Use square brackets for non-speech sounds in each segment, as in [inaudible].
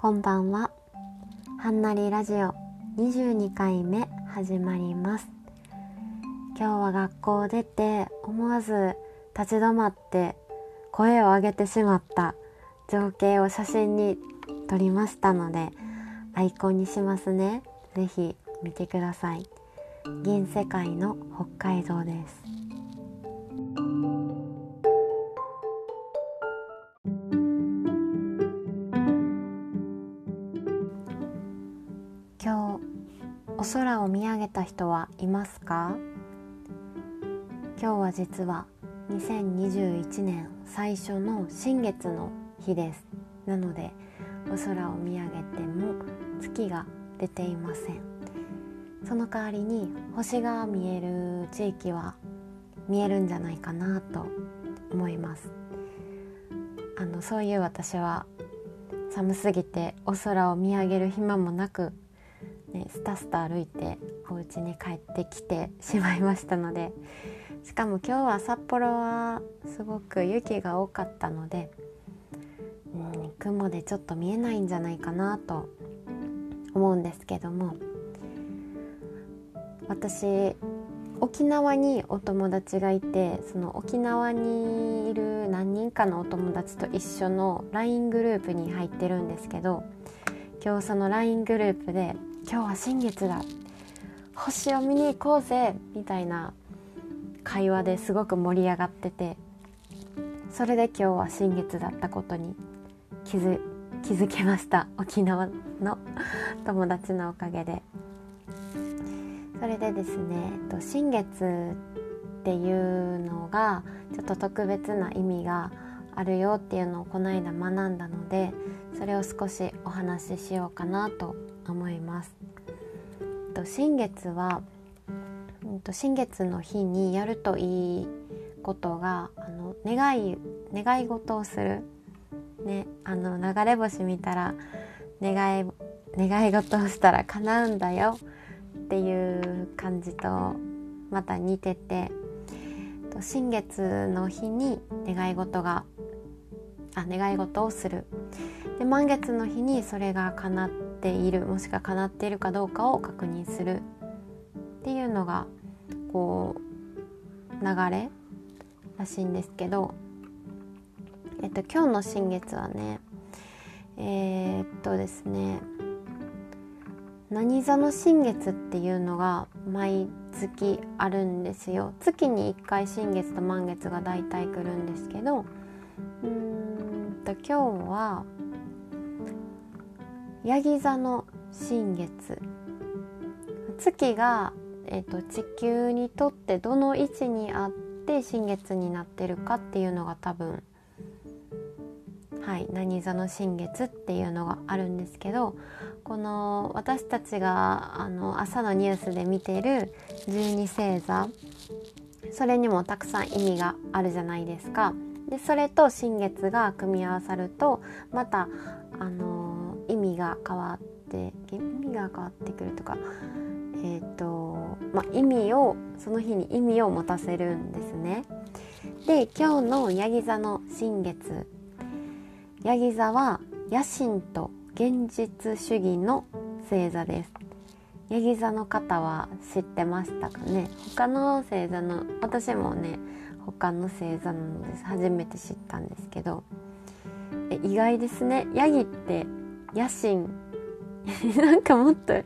こんばんは。はんなりラジオ22回目始まります。今日は学校を出て思わず立ち止まって声を上げてしまった情景を写真に撮りましたのでアイコンにしますね。ぜひ見てください。銀世界の北海道です。人はいますか？今日は実は2021年最初の新月の日です。なのでお空を見上げても月が出ていません。その代わりに星が見える地域は見えるんじゃないかなと思います。あのそういう私は寒すぎてお空を見上げる暇もなくね、スタスタ歩いて家に帰ってきてしまいましたのでしかも今日は札幌はすごく雪が多かったので、うん、雲でちょっと見えないんじゃないかなと思うんですけども私沖縄にお友達がいてその沖縄にいる何人かのお友達と一緒の LINE グループに入ってるんですけど今日その LINE グループで今日は新月だって星を見に行こうぜみたいな会話ですごく盛り上がっててそれで今日は新月だったことに気づ気づけました沖縄の [laughs] 友達のおかげでそれでですね新月っていうのがちょっと特別な意味があるよっていうのをこの間学んだのでそれを少しお話ししようかなと思います。新月は新月の日にやるといいことがあの願い願い事をする、ね、あの流れ星見たら願い願い事をしたら叶うんだよっていう感じとまた似てて新月の日に願い事があ願い事をする。で満月の日にそれが叶ってているもしくは叶っているかどうかを確認するっていうのがこう流れらしいんですけど、えっと、今日の新月はねえー、っとですね何座の新月っていうのが毎月あるんですよ。月に1回新月と満月が大体来るんですけどうんと今日はヤギ座の新月月が、えーと、地球にとってどの位置にあって新月になってるかっていうのが多分はい何座の新月っていうのがあるんですけどこの私たちがあの朝のニュースで見てる十二星座それにもたくさん意味があるじゃないですか。でそれと新月が組み合わさるとまたあのが変わって意味が変わってくるとかえっ、ー、とまあ意味をその日に意味を持たせるんですね。で今日のヤギ座の新月。ヤギ座は野心と現実主義の星座です。ヤギ座の方は知ってましたかね？他の星座の私もね他の星座なのです。初めて知ったんですけど。え意外ですね。ヤギって野心。[laughs] なんかもっと優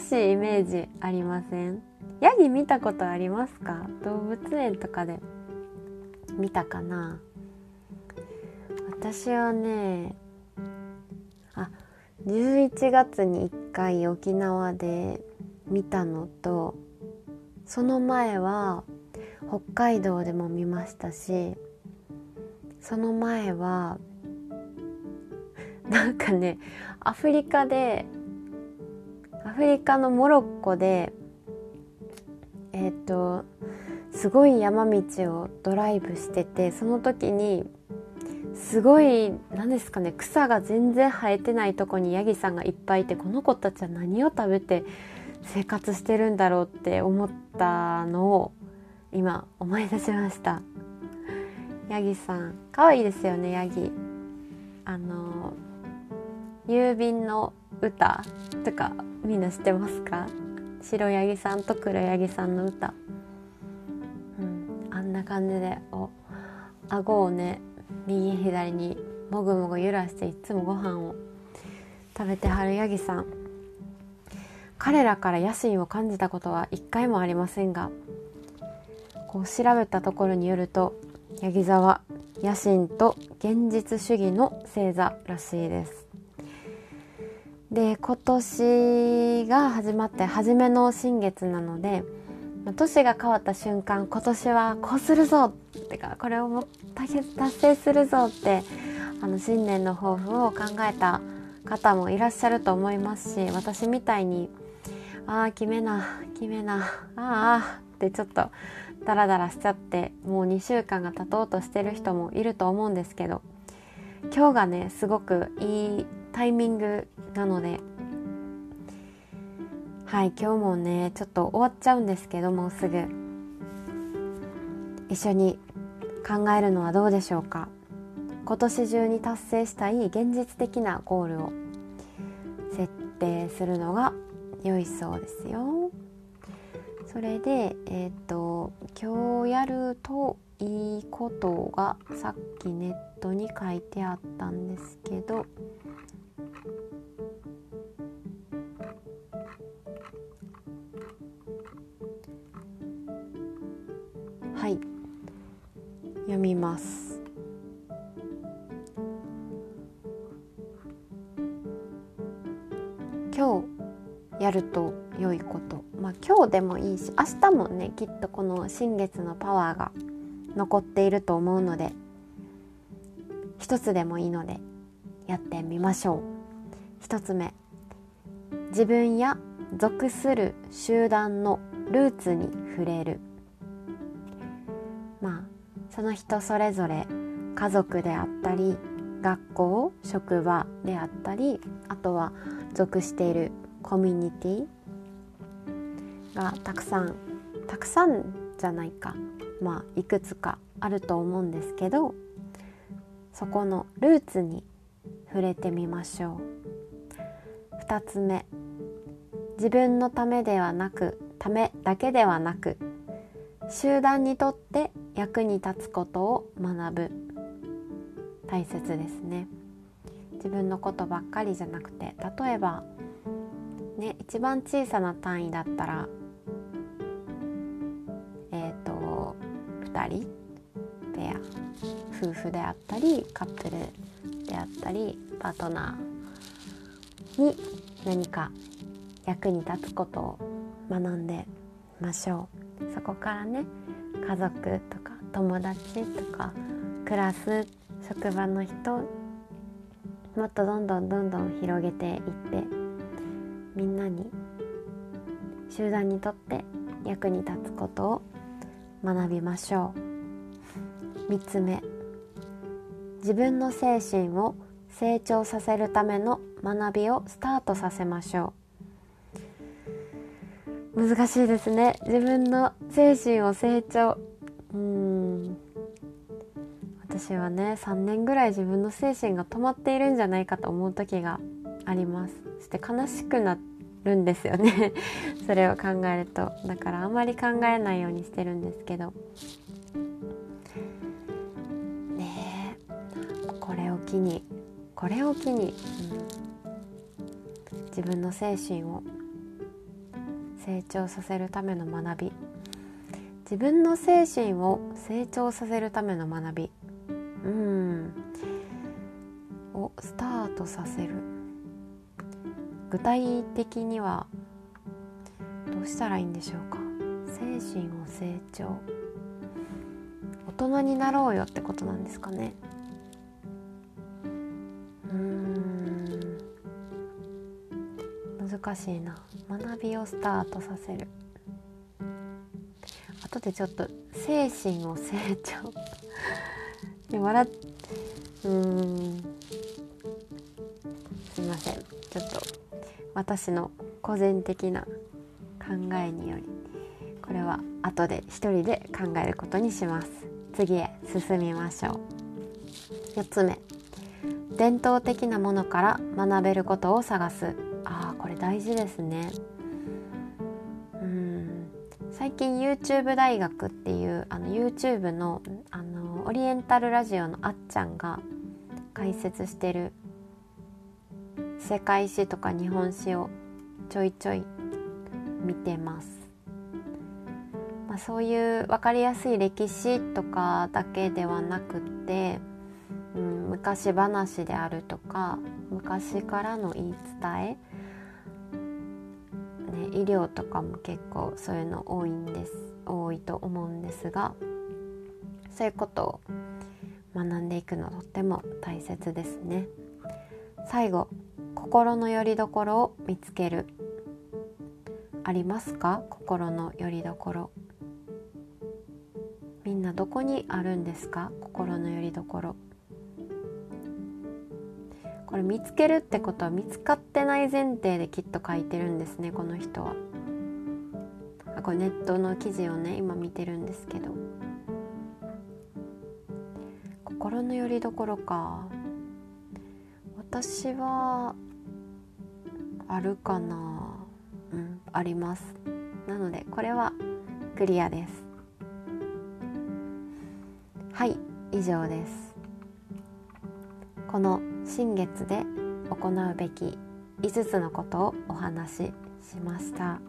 しいイメージありません？ヤギ見たことありますか？動物園とかで見たかな？私はねあ11月に1回沖縄で見たのとその前は北海道でも見ましたしその前はなんかねアフリカでアフリカのモロッコでえっ、ー、とすごい山道をドライブしててその時にすごい何ですかね草が全然生えてないとこにヤギさんがいっぱいいてこの子たちは何を食べて生活してるんだろうって思ったのを今思い出しました。ヤギさん可愛いですよねヤギ。あの郵便の歌とかみんな知ってますか？白ヤギさんと黒ヤギさんの歌、うん、あんな感じでお顎をね右左にもぐもぐ揺らしていつもご飯を食べてはるヤギさん。彼らから野心を感じたことは一回もありませんがこう調べたところによるとヤギ座は野心と現実主義の星座らしいです。で今年が始まって初めの新月なので年が変わった瞬間今年はこうするぞってかこれをも達成するぞってあの新年の抱負を考えた方もいらっしゃると思いますし私みたいにああ決めな決めなああってちょっとダラダラしちゃってもう2週間が経とうとしてる人もいると思うんですけど今日がねすごくいいタイミングなので。はい今日もねちょっと終わっちゃうんですけどもうすぐ。一緒に考えるのはどうでしょうか。今年中に達成したい現実的なゴールを設定するのが良いそうですよ。それで、えっ、と今日やるといいことがさっきネットに書いてあったんですけどみます。今日やると良いこと。まあ今日でもいいし明日もねきっとこの新月のパワーが残っていると思うので一つでもいいのでやってみましょう。一つ目。自分や属する集団のルーツに触れる。まあその人それぞれ家族であったり学校職場であったりあとは属しているコミュニティがたくさんたくさんじゃないかまあいくつかあると思うんですけどそこのルーツに触れてみましょう。2つ目自分のためではなくためだけではなく集団にとって役に立つことを学ぶ。大切ですね。自分のことばっかりじゃなくて例えばね一番小さな単位だったらえっ、ー、と2人ペア夫婦であったりカップルであったりパートナーに何か役に立つことを学んでみましょう。そこからね家族とか友達とかクラス職場の人もっとどんどんどんどん広げていってみんなに集団にとって役に立つことを学びましょう。3つ目。自分の精神を成長させるための学びをスタートさせましょう。難しいですね。自分の精神を成長。うん。私はね3年ぐらい自分の精神が止まっているんじゃないかと思う時があります。そして悲しくなるんですよね。[laughs] それを考えると。だからあんまり考えないようにしてるんですけど。ねえ。これを機に。これを機に、うん、自分の精神を成長させるための学び。自分の精神を成長させるための学び。うん。をスタートさせる。具体的にはどうしたらいいんでしょうか？精神を成長。大人になろうよってことなんですかね。うん。難しいな。学びをスタートさせる。後でちょっと精神を成長。で笑っうん。すいません。ちょっと私の個人的な考えによりこれは後で一人で考えることにします。次へ進みましょう。4つ目。伝統的なものから学べることを探す。大事ですね。うん。最近 YouTube 大学っていうあの YouTube のあのオリエンタルラジオのあっちゃんが解説してる世界史とか日本史をちょいちょい見てます、まあ、そういう分かりやすい歴史とかだけではなくてうん、昔話であるとか昔からの言い伝え、ね、医療とかも結構そういうの多いんです多いと思うんですがそういうことを学んでいくのとっても大切ですね。最後心の拠り所を見つける。ありますか？心の拠り所。みんなどこにあるんですか？心の拠り所。これ見つけるってことは見つかってない前提できっと書いてるんですねこの人は。あこれネットの記事をね今見てるんですけど。心の拠り所か。私はあるかな。うんあります。なのでこれはクリアです。はい以上です。この新月で行うべき5つのことをお話ししました。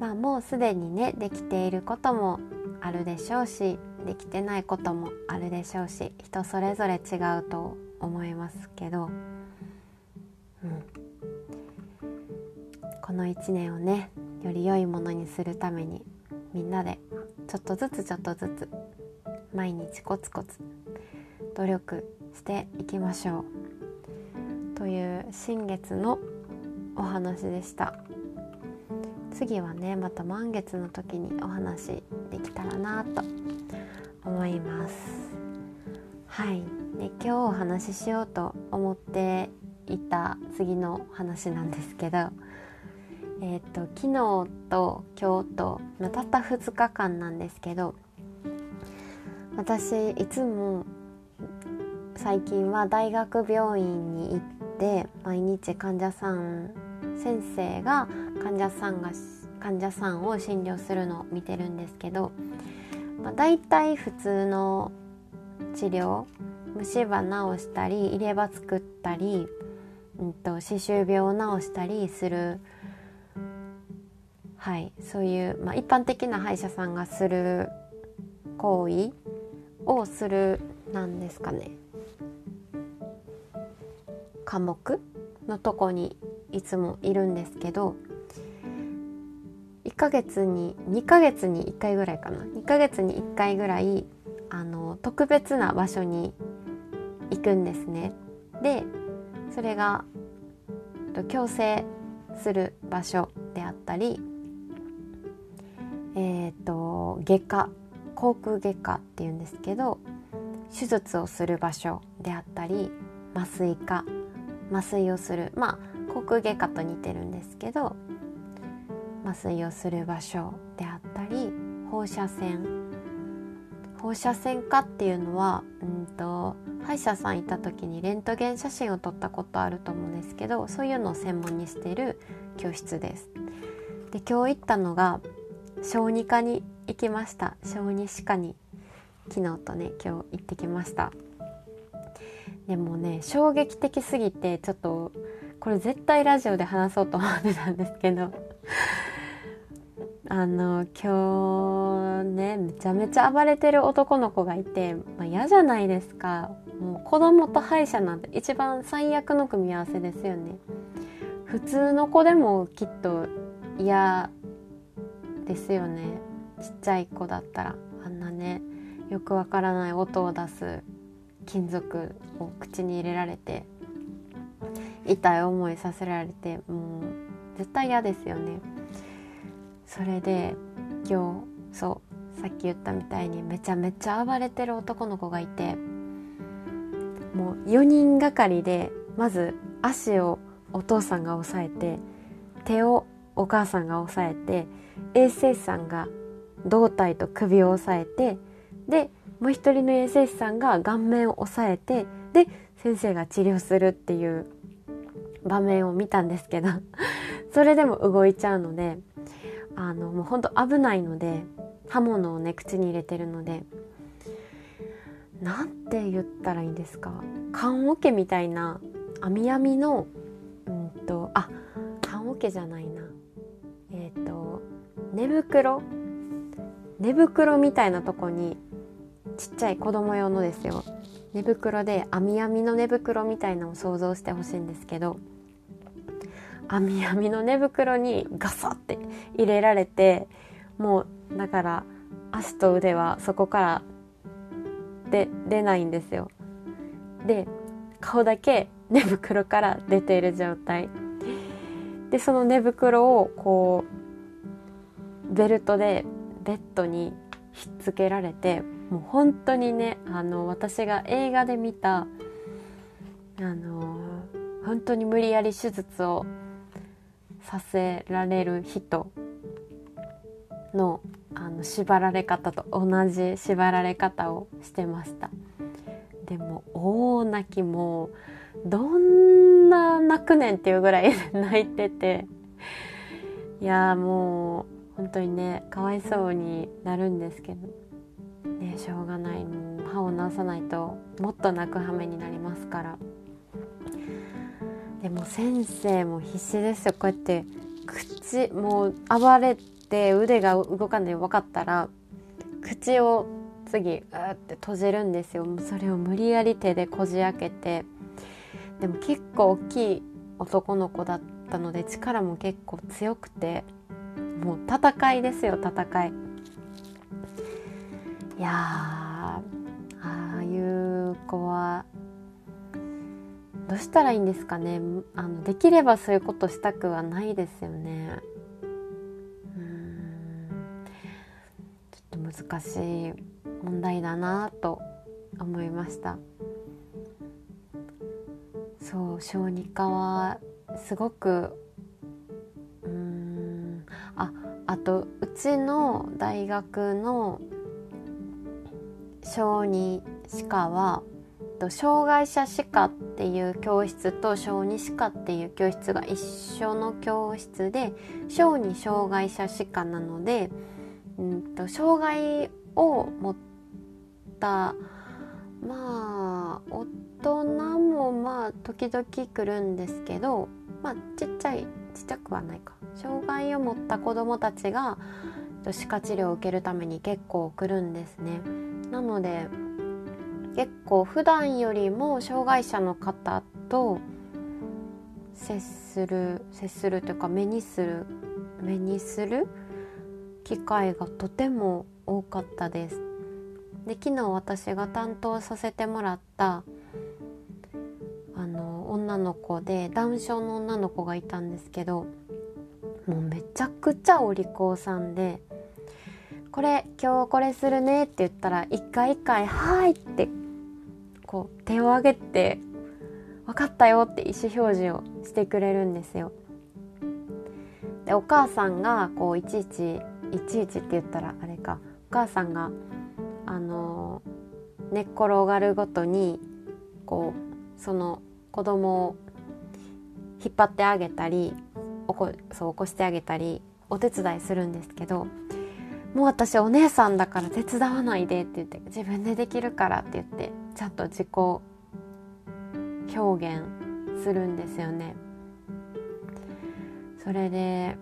まあもうすでにねできていることもあるでしょうしできてないこともあるでしょうし人それぞれ違うと思いますけど、うん、この1年をねより良いものにするためにみんなでちょっとずつちょっとずつ毎日コツコツ努力していきましょう。という新月のお話でした。次はねまた満月の時にお話できたらなと思います。はい。で今日お話ししようと思っていた次の話なんですけどえっ、ー、と昨日と今日と、またった2日間なんですけど私いつも最近は大学病院に行って毎日患者さん先生が患者さんが患者さんを診療するのを見てるんですけど、まあ、大体普通の治療虫歯治したり入れ歯作ったり、うんと、歯周病を治したりするはいそういう、まあ、一般的な歯医者さんがする行為をするなんですかね。科目のとこにいつもいるんですけど1ヶ月に2ヶ月に1回ぐらいかな2ヶ月に1回ぐらいあの特別な場所に行くんですね。でそれが矯正する場所であったりえっ、ー、と外科口腔外科っていうんですけど手術をする場所であったり麻酔科麻酔をする。まあ口腔外科と似てるんですけど麻酔をする場所であったり放射線。放射線科っていうのはうんと歯医者さんいた時にレントゲン写真を撮ったことあると思うんですけどそういうのを専門にしてる教室です。で今日行ったのが小児科に行きました。小児歯科に昨日とね今日行ってきました。でもね衝撃的すぎてちょっとこれ絶対ラジオで話そうと思ってたんですけど [laughs] あの今日ねめちゃめちゃ暴れてる男の子がいて、まあ、嫌じゃないですか。もう子供と歯医者なんて一番最悪の組み合わせですよね。普通の子でもきっと嫌ですよね。ちっちゃい子だったらあんなねよくわからない音を出す金属を口に入れられて痛い思いさせられてもう絶対嫌ですよね。それで今日そうさっき言ったみたいにめちゃめちゃ暴れてる男の子がいてもう4人がかりでまず足をお父さんが押さえて手をお母さんが押さえて衛生士さんが胴体と首を押さえてでもう一人の衛生士さんが顔面を押さえてで先生が治療するっていう場面を見たんですけど [laughs] それでも動いちゃうのであのもうほんと危ないので刃物をね口に入れてるのでなんて言ったらいいんですか棺桶みたいな網網のうんとあ棺桶じゃないな。えっ、ー、と寝袋？寝袋みたいなとこにちっちゃい子供用のですよ寝袋で網網の寝袋みたいなのを想像してほしいんですけど網網の寝袋にガサって入れられてもうだから足と腕はそこからで出ないんですよ。で顔だけ寝袋から出ている状態でその寝袋をこうベルトでベッドにひっつけられてもう本当にねあの私が映画で見たあの本当に無理やり手術をさせられる人のあの縛られ方と同じ縛られ方をしてました。でも大泣きもどんな泣くねんっていうぐらい泣いてて。いやもう本当にねかわいそうになるんですけど。しょうがない。歯を治さないともっと泣く羽目になりますから。でも先生も必死ですよ。こうやって口もう暴れて腕が動かない分かったら口を次うって閉じるんですよ。もうそれを無理やり手でこじ開けて。でも結構大きい男の子だったので力も結構強くてもう戦いですよ戦い。いやああいう子はどうしたらいいんですかね。あのできればそういうことしたくはないですよね。うん。ちょっと難しい問題だなと思いました。そう小児科はすごくうん。ああとうちの大学の小児歯科は障害者歯科っていう教室と小児歯科っていう教室が一緒の教室で小児障害者歯科なので、うんと、障害を持ったまあ大人もまあ時々来るんですけどまあちっちゃいちっちゃくはないか障害を持った子どもたちが歯科治療を受けるために結構来るんですね。なので結構普段よりも障害者の方と接する接するというか目にする目にする機会がとても多かったです。で昨日私が担当させてもらったあの女の子でダウン症の女の子がいたんですけどもうめちゃくちゃお利口さんで「これ今日これするね」って言ったら一回一回「はい」ってこう手を挙げて「分かったよ」って意思表示をしてくれるんですよ。でお母さんがこういちいちいちいちって言ったらあれかお母さんがあの寝っ転がるごとにこうその子供を引っ張ってあげたり起こそう起こしてあげたりお手伝いするんですけどもう私お姉さんだから手伝わないでって言って自分でできるからって言ってちゃんと自己表現するんですよね。それで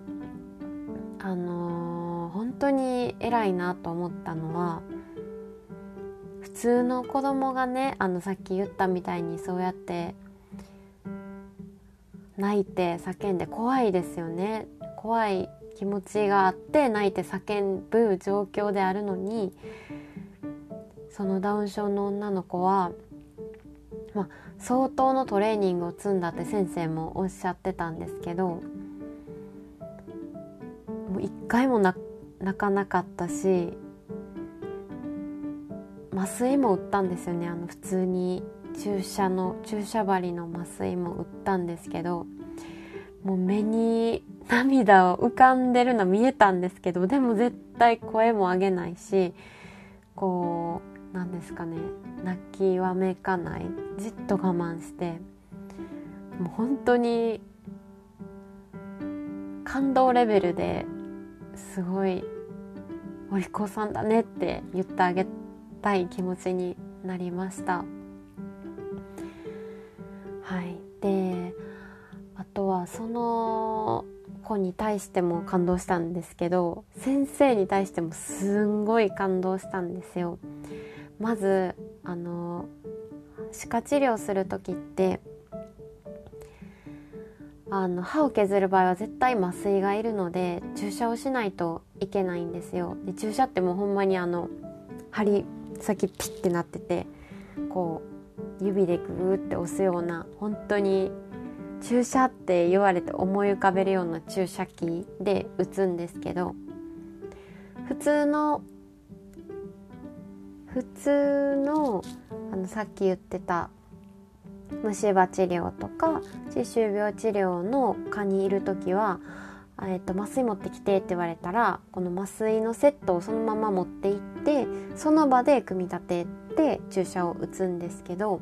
あのー、本当に偉いなと思ったのは普通の子供がねあのさっき言ったみたいにそうやって泣いて叫んで怖いですよね怖い気持ちがあって泣いて叫ぶ状況であるのにそのダウン症の女の子は、ま、相当のトレーニングを積んだって先生もおっしゃってたんですけどもう一回も泣かなかったし麻酔も打ったんですよね。あの普通に注射の注射針の麻酔も打ったんですけどもう目に涙を浮かんでるの見えたんですけどでも絶対声も上げないしこうなんですかね泣きわめかない。じっと我慢してもう本当に感動レベルですごいお利口さんだねって言ってあげたい気持ちになりました。はい。であとはその子に対しても感動したんですけど先生に対してもすんごい感動したんですよ。まずあの歯科治療する時ってあの歯を削る場合は絶対麻酔がいるので注射をしないといけないんですよ。で注射ってもうほんまにあの針先ピッてなっててこう指でグーって押すような本当に注射って言われて思い浮かべるような注射器で打つんですけど普通の普通のあのさっき言ってた虫歯治療とか歯周病治療の科にいる時は、えー、と麻酔持ってきてって言われたらこの麻酔のセットをそのまま持っていってその場で組み立てて注射を打つんですけど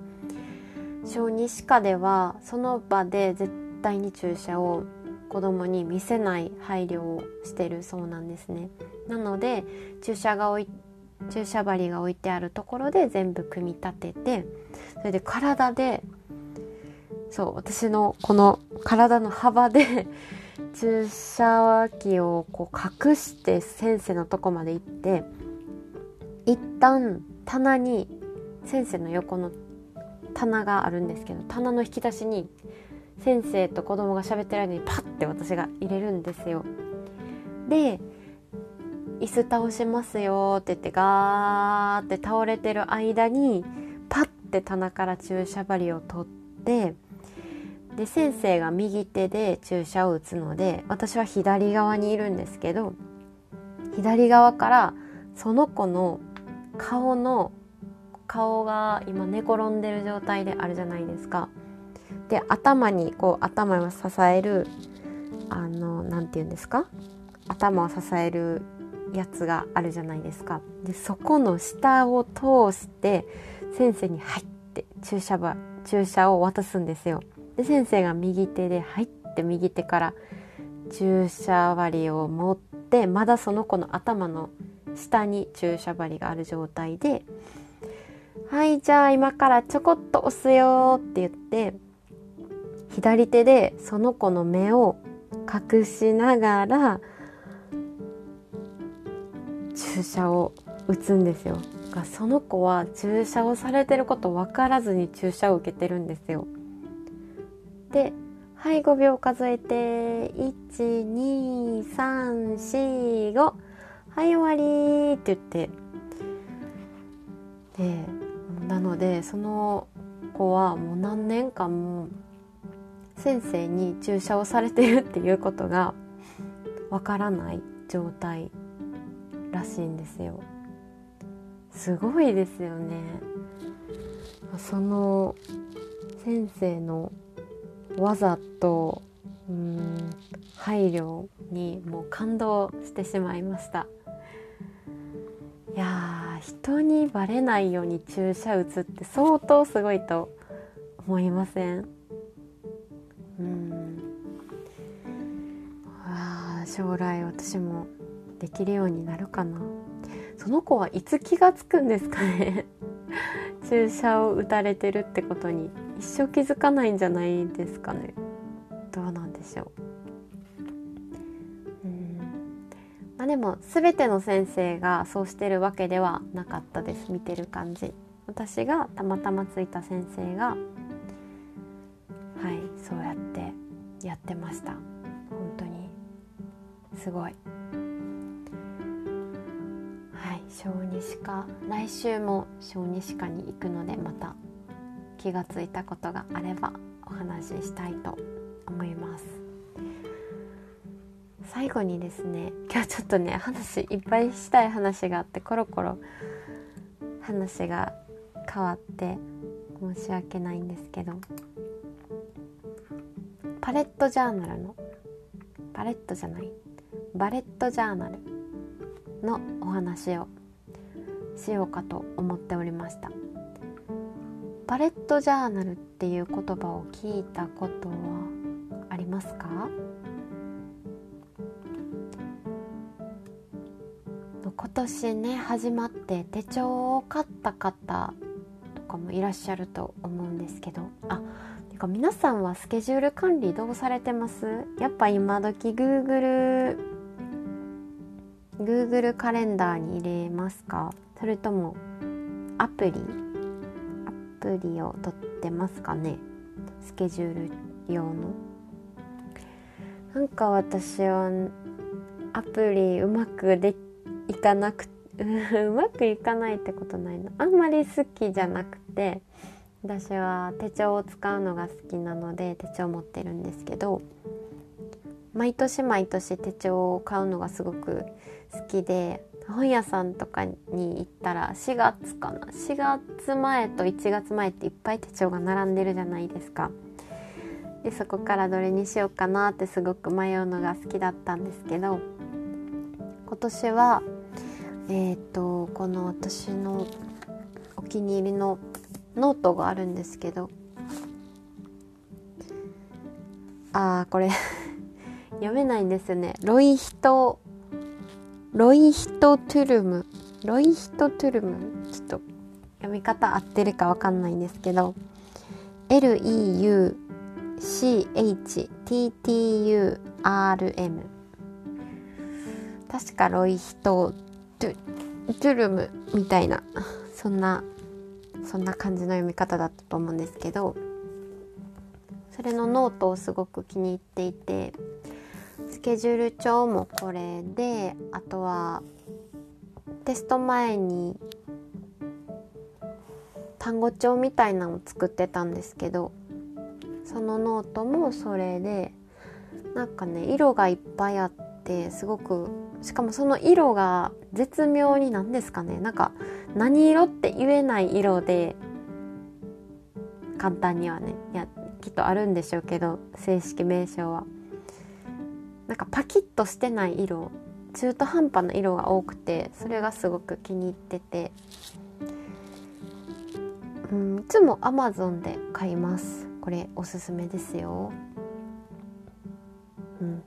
小児歯科ではその場で絶対に注射を子供に見せない配慮をしてるそうなんですね。なので注射が置い注射針が置いてあるところで全部組み立ててそれで体でそう私のこの体の幅で [laughs] 注射器をこう隠して先生のとこまで行って一旦棚に先生の横の棚があるんですけど棚の引き出しに先生と子供が喋ってる間にパッて私が入れるんですよ。で椅子倒しますよって言ってガーって倒れてる間にパッて棚から注射針を取ってで先生が右手で注射を打つので私は左側にいるんですけど左側からその子の顔の顔が今寝転んでる状態であるじゃないですか。で頭にこう頭を支えるあの何て言うんですか？頭を支えるやつがあるじゃないですか。でそこの下を通して先生に入って注射場注射を渡すんですよ。で先生が右手で入って右手から注射針を持ってまだその子の頭の下に注射針がある状態ではいじゃあ今からちょこっと押すよって言って左手でその子の目を隠しながら注射を打つんですよ。その子は注射をされてること分からずに注射を受けてるんですよ。ではい5秒数えて12345はい終わりって言ってでなのでその子はもう何年間も先生に注射をされてるっていうことがわからない状態らしいんですよ。すごいですよね。その先生の技とうん配慮にもう感動してしまいました。いや人にバレないように注射打つって相当すごいと思いません？うん。わ将来私もできるようになるかな？その子はいつ気が付くんですかね？[laughs] 注射を打たれてるってことに一生気づかないんじゃないですかね？どうなんでしょう？でも全ての先生がそうしてるわけではなかったです。見てる感じ。私がたまたまついた先生がはいそうやってやってました。本当にすごい。はい小児歯科。来週も小児歯科に行くのでまた気がついたことがあればお話ししたいと思います。最後にですね今日ちょっとね話いっぱいしたい話があってコロコロ話が変わって申し訳ないんですけどパレットジャーナルのパレットじゃないバレットジャーナルのお話をしようかと思っておりました。バレットジャーナルっていう言葉を聞いたことはありますか？年ね始まって手帳を買った方とかもいらっしゃると思うんですけど。あてか皆さんはスケジュール管理どうされてます？やっぱ今時 Google Google カレンダーに入れますか？それともアプリ？アプリを取ってますかね？スケジュール用の。なんか私はアプリうまくでいかなく [laughs] うまくいかないってことないのあんまり好きじゃなくて私は手帳を使うのが好きなので手帳持ってるんですけど毎年毎年手帳を買うのがすごく好きで本屋さんとかに行ったら4月かな4月前と1月前っていっぱい手帳が並んでるじゃないですか。でそこからどれにしようかなってすごく迷うのが好きだったんですけど今年はえっ、ー、とこの私のお気に入りのノートがあるんですけどあーこれ [laughs] 読めないんですよね。ロイヒトロイヒトトゥルム。ロイヒトトゥルムちょっと読み方合ってるかわかんないんですけど LEUCHTTURM 確かロイヒトトゥルムみたいなそんなそんな感じの読み方だったと思うんですけどそれのノートをすごく気に入っていてスケジュール帳もこれであとはテスト前に単語帳みたいなのを作ってたんですけどそのノートもそれでなんかね色がいっぱいあってすごくしかもその色が絶妙になんですかね。なんか何色って言えない色で簡単にはねいやきっとあるんでしょうけど正式名称は。なんかパキッとしてない色中途半端な色が多くてそれがすごく気に入ってて。うんいつも Amazon で買います。これおすすめですよ。うん。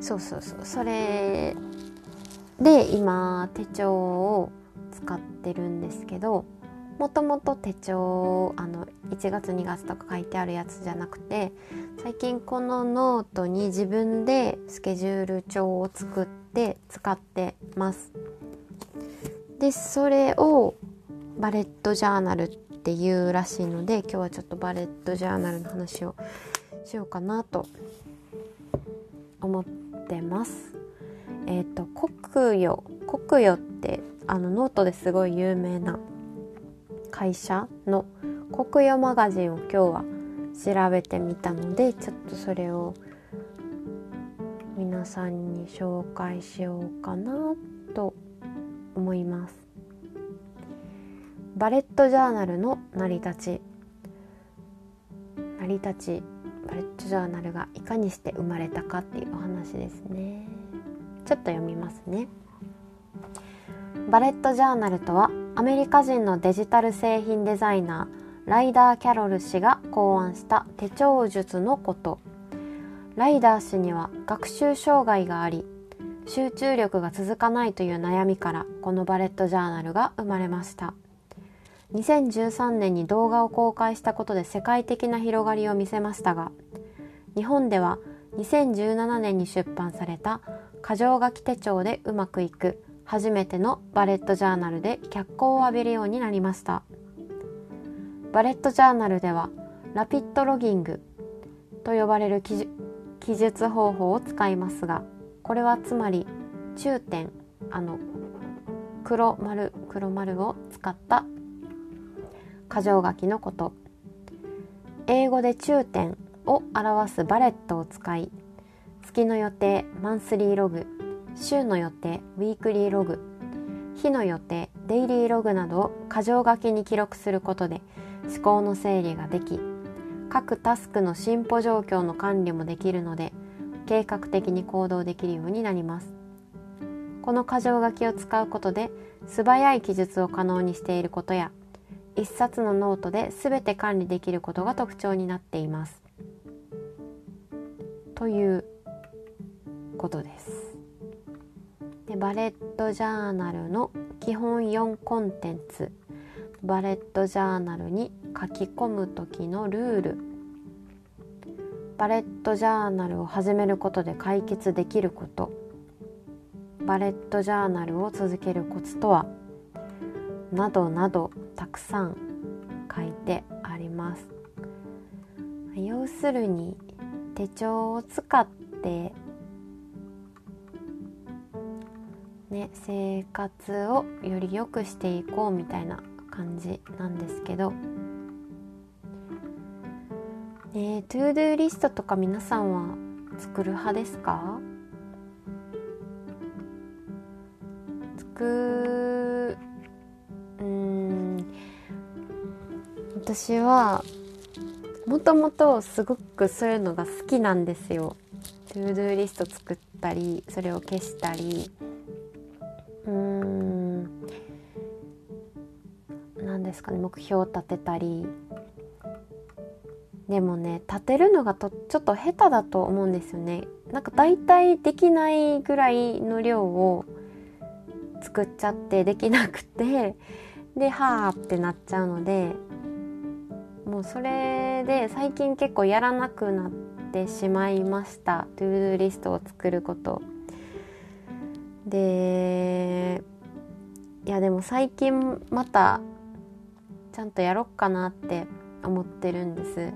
そうそうそう。それで今手帳を使ってるんですけどもともと手帳あの1月2月とか書いてあるやつじゃなくて最近このノートに自分でスケジュール帳を作って使ってます。でそれをバレットジャーナルっていうらしいので今日はちょっとバレットジャーナルの話をしようかなと思ってます。えっ、ー、とコクヨ、コクヨってあのノートですごい有名な会社のコクヨマガジンを今日は調べてみたのでちょっとそれを皆さんに紹介しようかなと思います。バレットジャーナルの成り立ち成り立ちバレットジャーナルがいかにして生まれたかっていうお話ですねちょっと読みますね。バレットジャーナルとはアメリカ人のデジタル製品デザイナーライダー・キャロル氏が考案した手帳術のこと。ライダー氏には学習障害があり集中力が続かないという悩みからこのバレットジャーナルが生まれました。2013年に動画を公開したことで世界的な広がりを見せましたが日本では2017年に出版された箇条書き手帳でうまくいく。初めてのバレットジャーナルで脚光を浴びるようになりました。バレットジャーナルではラピッドロギングと呼ばれる記述方法を使いますがこれはつまり中点あの黒丸黒丸を使った箇条書きのこと。英語で中点を表すバレットを使い月の予定マンスリーログ週の予定ウィークリーログ日の予定デイリーログなどを箇条書きに記録することで思考の整理ができ各タスクの進歩状況の管理もできるので計画的に行動できるようになりますこの箇条書きを使うことで素早い記述を可能にしていることや一冊のノートで全て管理できることが特徴になっています。ということです。でバレットジャーナルの基本4コンテンツ。バレットジャーナルに書き込む時のルール。バレットジャーナルを始めることで解決できること。バレットジャーナルを続けるコツとは。などなどたくさん書いてあります。要するに手帳を使ってね生活をより良くしていこうみたいな感じなんですけど、えー、 ToDoリストとか皆さんは作る派ですか？作うん。私はもともとすごくそういうのが好きなんですよ。 ToDoリスト作ったりそれを消したり。うーん。何ですかね目標を立てたり。でもね立てるのがとちょっと下手だと思うんですよね。なんか大体できないぐらいの量を作っちゃってできなくてではあってなっちゃうのでもうそれで最近結構やらなくなってしまいました。トゥードゥリストを作ること。でいやでも最近またちゃんとやろっかなって思ってるんです。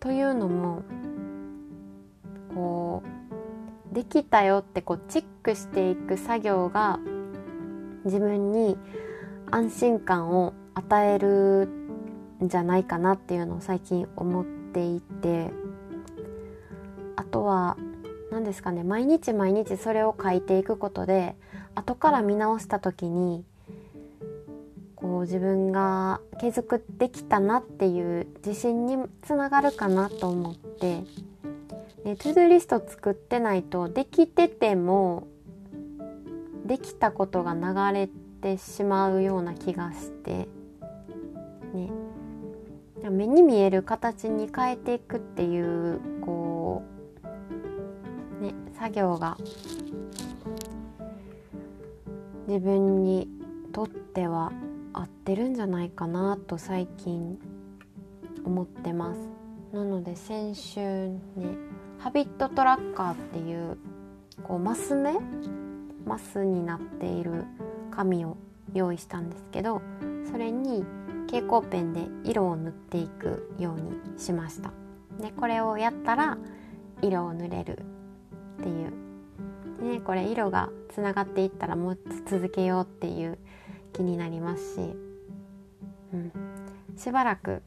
というのもこうできたよってこうチェックしていく作業が自分に安心感を与えるんじゃないかなっていうのを最近思っていてあとは何ですかね毎日毎日それを書いていくことで後から見直した時にこう自分が継続できたなっていう自信につながるかなと思ってでトゥードゥリスト作ってないとできててもできたことが流れてしまうような気がしてね。目に見える形に変えていくっていうこう、作業が。自分にとっては合ってるんじゃないかなと最近思ってます。なので先週ねハビットトラッカーっていうこうマス目？マスになっている紙を用意したんですけどそれに蛍光ペンで色を塗っていくようにしました。でこれをやったら色を塗れるっていう。ね、これ色がつながっていったらもう続けようっていう気になりますし、うん、しばらく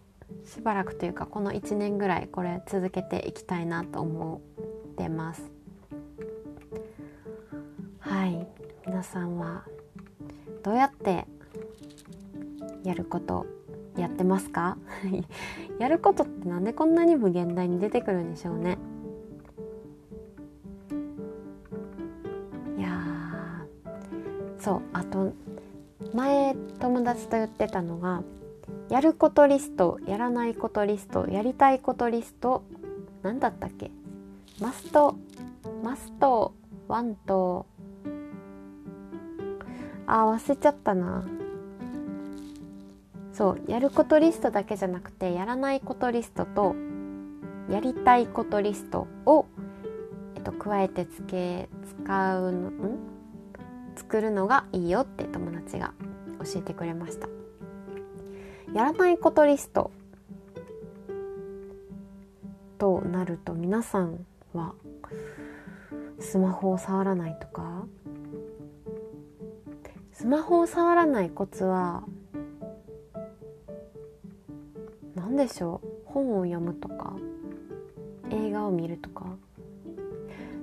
しばらくというかこの1年ぐらいこれ続けていきたいなと思ってます。はい。皆さんはどうやってやることやってますか？[laughs] やることってなんでこんなに無限大に出てくるんでしょうね。そうあと前友達と言ってたのがやることリストやらないことリストやりたいことリスト何だったっけ？マストマストワンとあ忘れちゃったな。そうやることリストだけじゃなくてやらないことリストとやりたいことリストを、えっと、加えてつけ使うのん？作るのがいいよって友達が教えてくれました。やらないことリストとなると皆さんはスマホを触らないとか？スマホを触らないコツは何でしょう？本を読むとか？映画を見るとか？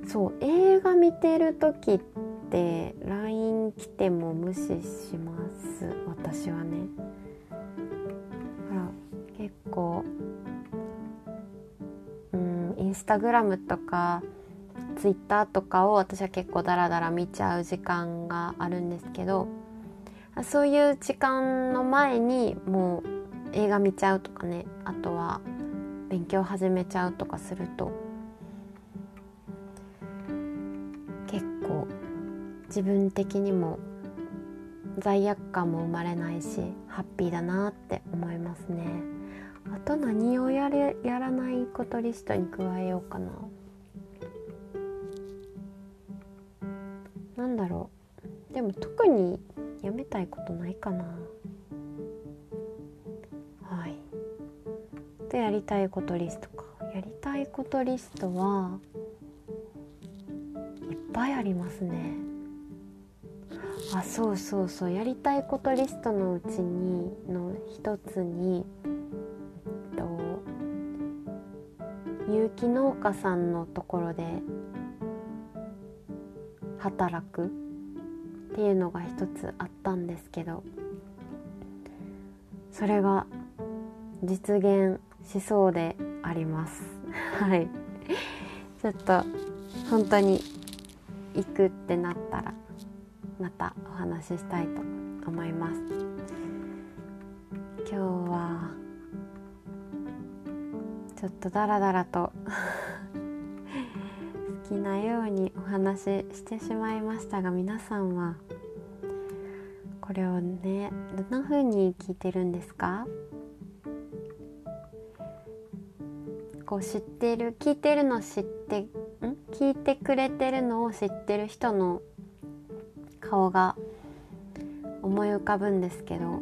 そう映画見てる時って LINE 来ても無視します。私はね。ほら結構うんインスタグラムとかツイッターとかを私は結構ダラダラ見ちゃう時間があるんですけどそういう時間の前にもう映画見ちゃうとかね。あとは勉強始めちゃうとかすると自分的にも罪悪感も生まれないしハッピーだなって思いますね。あと何をやれやらないことリストに加えようかな。なんだろう。でも特にやめたいことないかな。はい。でやりたいことリストか。やりたいことリストはいっぱいありますね。あそうそうそう。やりたいことリストのうちにの一つにえっと有機農家さんのところで働くっていうのが一つあったんですけどそれが実現しそうであります。[laughs] はい。ちょっと本当に行くってなったら。またお話ししたいと思います。今日はちょっとダラダラと [laughs] 好きなようにお話ししてしまいましたが皆さんはこれをねどんな風に聞いてるんですか？こう知ってる聞いてるの知ってん？聞いてくれてるのを知ってる人の顔が思い浮かぶんですけど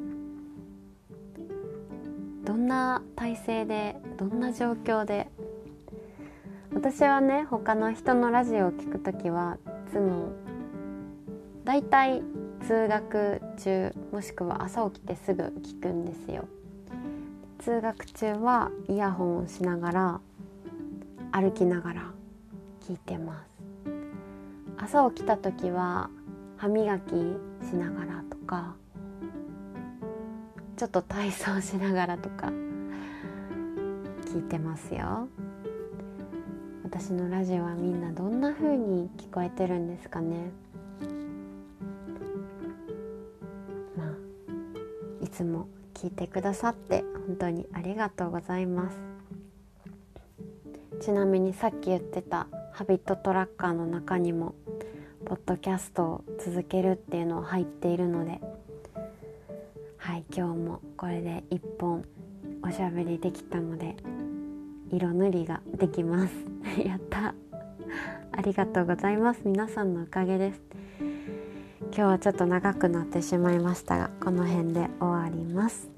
どんな体勢でどんな状況で私はね他の人のラジオを聞く時はいつもだいたい通学中もしくは朝起きてすぐ聞くんですよ。通学中はイヤホンをしながら歩きながら聞いてます。朝起きた時は歯磨きしながらとかちょっと体操しながらとか聞いてますよ。私のラジオはみんなどんな風に聞こえてるんですかね。まあいつも聞いてくださって本当にありがとうございます。ちなみにさっき言ってたハビットトラッカーの中にもポッドキャストを続けるっていうのを入っているのではい今日もこれで1本おしゃべりできたので色塗りができます。[laughs] やった。ありがとうございます。皆さんのおかげです。今日はちょっと長くなってしまいましたがこの辺で終わります。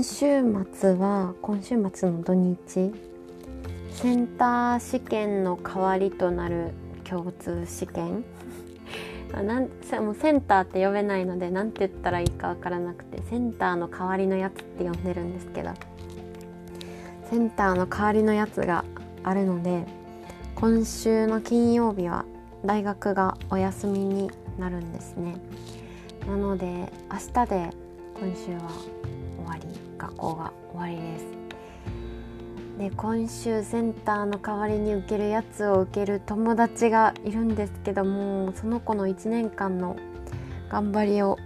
今週末は今週末の土日センター試験の代わりとなる共通試験。[laughs] なんもうセンターって呼べないので何て言ったらいいかわからなくてセンターの代わりのやつって呼んでるんですけど。センターの代わりのやつがあるので今週の金曜日は大学がお休みになるんですね。なので明日で今週は学校が終わりです。で今週センターの代わりに受けるやつを受ける友達がいるんですけどもその子の1年間の頑張りを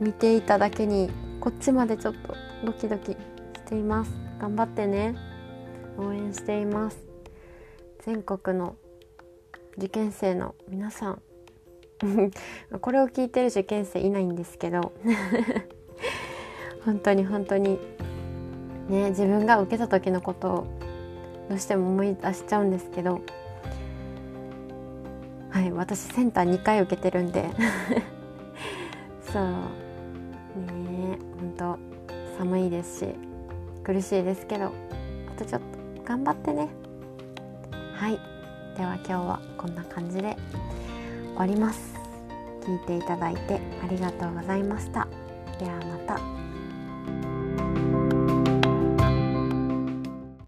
見ていただけにこっちまでちょっとドキドキしています。頑張ってね。応援しています。全国の受験生の皆さん。[laughs] これを聞いてる受験生いないんですけど。本当に本当に。ね自分が受けた時のことをどうしても思い出しちゃうんですけど。はい私センター2回受けてるんで。[laughs] そう。ね本当寒いですし苦しいですけど。あとちょっと頑張ってね。はい。では今日はこんな感じで終わります。聞いていただいてありがとうございました。ではまた。